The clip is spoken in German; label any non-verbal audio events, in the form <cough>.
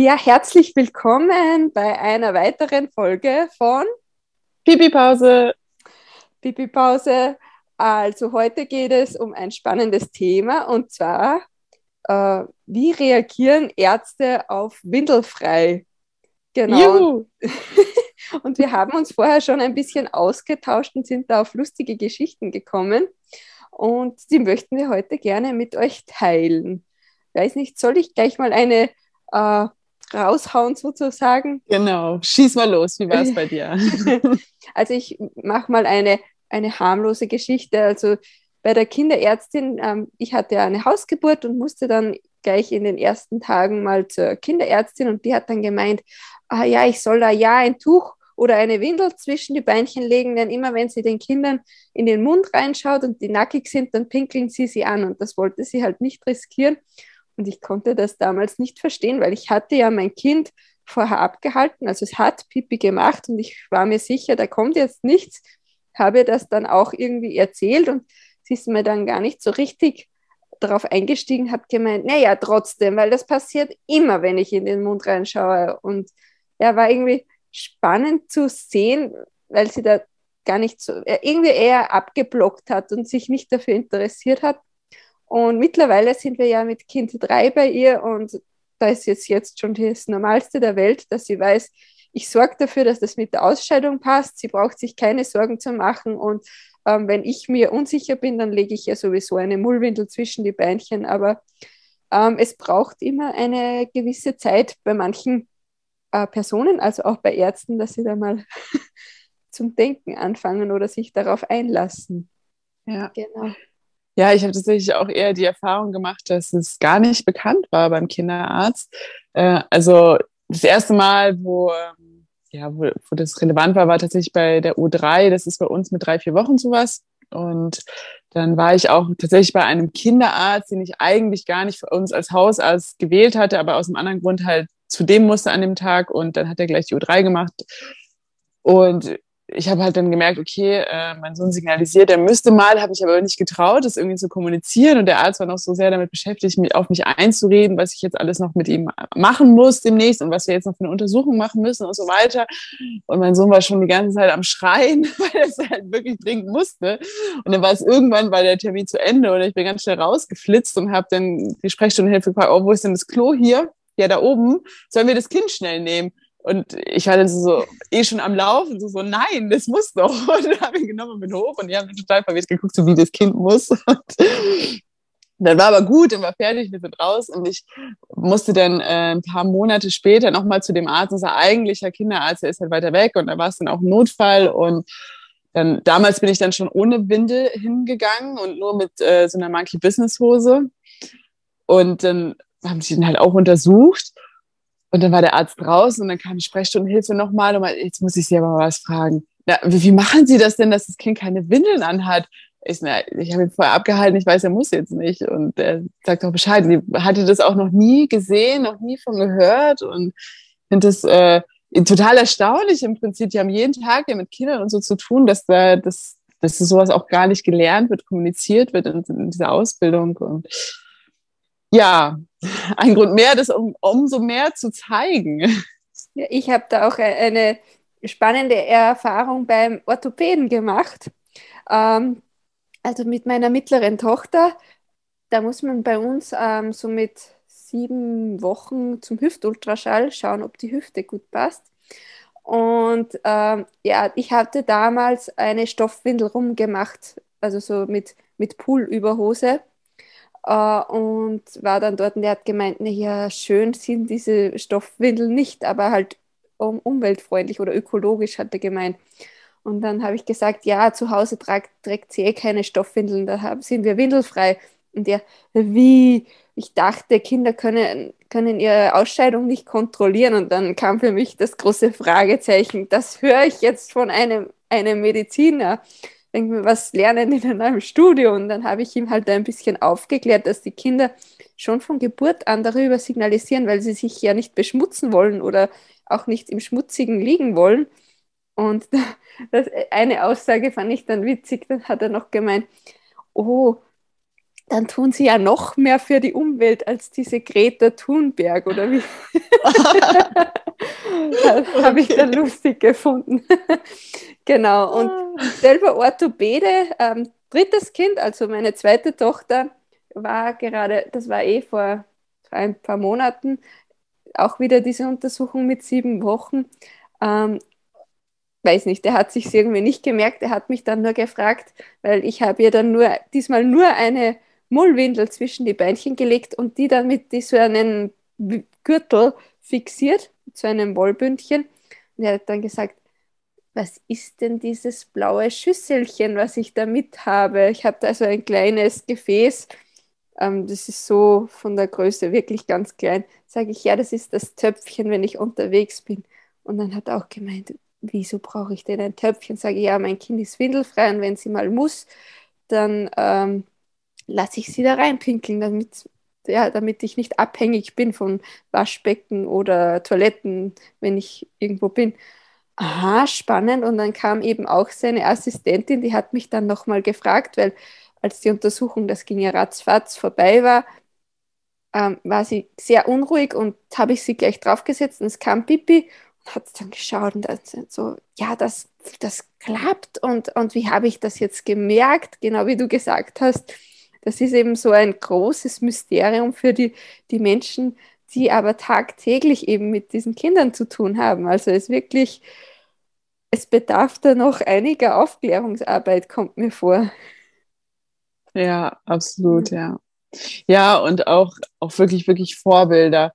Ja, herzlich willkommen bei einer weiteren Folge von Pipi Pause. Pipi Pause. Also heute geht es um ein spannendes Thema und zwar, äh, wie reagieren Ärzte auf Windelfrei? Genau. <laughs> und wir haben uns vorher schon ein bisschen ausgetauscht und sind da auf lustige Geschichten gekommen. Und die möchten wir heute gerne mit euch teilen. Weiß nicht, soll ich gleich mal eine äh, raushauen sozusagen. Genau, schieß mal los, wie war es <laughs> bei dir? <laughs> also ich mache mal eine, eine harmlose Geschichte. Also bei der Kinderärztin, ähm, ich hatte eine Hausgeburt und musste dann gleich in den ersten Tagen mal zur Kinderärztin und die hat dann gemeint, ah ja, ich soll da ja ein Tuch oder eine Windel zwischen die Beinchen legen, denn immer wenn sie den Kindern in den Mund reinschaut und die nackig sind, dann pinkeln sie sie an und das wollte sie halt nicht riskieren. Und ich konnte das damals nicht verstehen, weil ich hatte ja mein Kind vorher abgehalten. Also es hat Pipi gemacht und ich war mir sicher, da kommt jetzt nichts. Habe das dann auch irgendwie erzählt und sie ist mir dann gar nicht so richtig darauf eingestiegen, hat gemeint, naja, trotzdem, weil das passiert immer, wenn ich in den Mund reinschaue. Und ja, war irgendwie spannend zu sehen, weil sie da gar nicht so, äh, irgendwie eher abgeblockt hat und sich nicht dafür interessiert hat. Und mittlerweile sind wir ja mit Kind 3 bei ihr und da ist jetzt, jetzt schon das Normalste der Welt, dass sie weiß, ich sorge dafür, dass das mit der Ausscheidung passt. Sie braucht sich keine Sorgen zu machen. Und ähm, wenn ich mir unsicher bin, dann lege ich ja sowieso eine Mullwindel zwischen die Beinchen. Aber ähm, es braucht immer eine gewisse Zeit bei manchen äh, Personen, also auch bei Ärzten, dass sie da mal <laughs> zum Denken anfangen oder sich darauf einlassen. Ja, genau. Ja, ich habe tatsächlich auch eher die Erfahrung gemacht, dass es gar nicht bekannt war beim Kinderarzt. Äh, also das erste Mal, wo, ähm, ja, wo, wo das relevant war, war tatsächlich bei der U3. Das ist bei uns mit drei, vier Wochen sowas. Und dann war ich auch tatsächlich bei einem Kinderarzt, den ich eigentlich gar nicht für uns als Hausarzt gewählt hatte, aber aus einem anderen Grund halt zu dem musste an dem Tag. Und dann hat er gleich die U3 gemacht. Und ich habe halt dann gemerkt, okay, äh, mein Sohn signalisiert, er müsste mal, habe ich aber nicht getraut, das irgendwie zu kommunizieren. Und der Arzt war noch so sehr damit beschäftigt, mich, auf mich einzureden, was ich jetzt alles noch mit ihm machen muss demnächst und was wir jetzt noch für eine Untersuchung machen müssen und so weiter. Und mein Sohn war schon die ganze Zeit am Schreien, <laughs> weil er es halt wirklich dringend musste. Und dann war es irgendwann, war der Termin zu Ende und ich bin ganz schnell rausgeflitzt und habe dann die Sprechstundenhilfe gefragt, oh, wo ist denn das Klo hier? Ja, da oben. Sollen wir das Kind schnell nehmen? Und ich war dann so, eh schon am Laufen, so, so nein, das muss doch. <laughs> Und dann habe ich genommen und bin hoch und die haben total verwirrt geguckt, so wie das Kind muss. <laughs> Und dann war aber gut und war fertig, wir sind raus. Und ich musste dann äh, ein paar Monate später nochmal zu dem Arzt, unser eigentlicher Kinderarzt, der ist halt weiter weg und da war es dann auch ein Notfall. Und dann, damals bin ich dann schon ohne Windel hingegangen und nur mit äh, so einer Monkey Business Hose und dann haben sie ihn halt auch untersucht und dann war der Arzt draußen und dann kam die Sprechstundenhilfe nochmal und meinte, jetzt muss ich Sie aber mal was fragen. Na, wie machen Sie das denn, dass das Kind keine Windeln anhat? Ich, na, ich habe ihn vorher abgehalten, ich weiß, er muss jetzt nicht. Und er sagt auch Bescheid. Sie hatte das auch noch nie gesehen, noch nie von gehört und finde das äh, total erstaunlich im Prinzip. Die haben jeden Tag ja mit Kindern und so zu tun, dass da das dass sowas auch gar nicht gelernt wird, kommuniziert wird in, in dieser Ausbildung. Und ja, <laughs> ein Grund mehr, das um, umso mehr zu zeigen. Ja, ich habe da auch eine spannende Erfahrung beim Orthopäden gemacht. Ähm, also mit meiner mittleren Tochter, da muss man bei uns ähm, so mit sieben Wochen zum Hüftultraschall schauen, ob die Hüfte gut passt. Und ähm, ja, ich hatte damals eine Stoffwindel rumgemacht, also so mit, mit Poolüberhose. Uh, und war dann dort und der hat gemeint, na ja, schön sind diese Stoffwindeln nicht, aber halt um, umweltfreundlich oder ökologisch, hat er gemeint. Und dann habe ich gesagt, ja, zu Hause tragt, trägt sie eh keine Stoffwindeln, da haben, sind wir windelfrei. Und der, wie? Ich dachte, Kinder können, können ihre Ausscheidung nicht kontrollieren. Und dann kam für mich das große Fragezeichen, das höre ich jetzt von einem, einem Mediziner mir, was lernen in einem Studio? Und dann habe ich ihm halt ein bisschen aufgeklärt, dass die Kinder schon von Geburt an darüber signalisieren, weil sie sich ja nicht beschmutzen wollen oder auch nicht im Schmutzigen liegen wollen. Und <laughs> das, eine Aussage fand ich dann witzig, dann hat er noch gemeint, oh, dann tun sie ja noch mehr für die Umwelt als diese Greta Thunberg, oder wie? das <laughs> habe ich dann lustig gefunden. <laughs> genau, und ah. selber Orthopäde, ähm, drittes Kind, also meine zweite Tochter, war gerade, das war eh vor ein paar Monaten, auch wieder diese Untersuchung mit sieben Wochen. Ähm, weiß nicht, der hat sich irgendwie nicht gemerkt, er hat mich dann nur gefragt, weil ich habe ihr dann nur, diesmal nur eine Mullwindel zwischen die Beinchen gelegt und die dann mit so einem Gürtel fixiert, zu einem Wollbündchen. Und er hat dann gesagt, was ist denn dieses blaue Schüsselchen, was ich da mit habe? Ich habe da so ein kleines Gefäß, ähm, das ist so von der Größe wirklich ganz klein. Sage ich, ja, das ist das Töpfchen, wenn ich unterwegs bin. Und dann hat er auch gemeint, wieso brauche ich denn ein Töpfchen? Sage ich, ja, mein Kind ist windelfrei und wenn sie mal muss, dann ähm, lasse ich sie da reinpinkeln, damit, ja, damit ich nicht abhängig bin von Waschbecken oder Toiletten, wenn ich irgendwo bin. Aha, spannend. Und dann kam eben auch seine Assistentin, die hat mich dann nochmal gefragt, weil als die Untersuchung, das ging ja ratzfatz vorbei war, ähm, war sie sehr unruhig und habe ich sie gleich draufgesetzt und es kam Pipi und hat dann geschaut und dann so, ja, das, das klappt und, und wie habe ich das jetzt gemerkt, genau wie du gesagt hast, das ist eben so ein großes Mysterium für die, die Menschen, die aber tagtäglich eben mit diesen Kindern zu tun haben. Also es wirklich, es bedarf da noch einiger Aufklärungsarbeit, kommt mir vor. Ja, absolut, ja. Ja, und auch, auch wirklich, wirklich Vorbilder.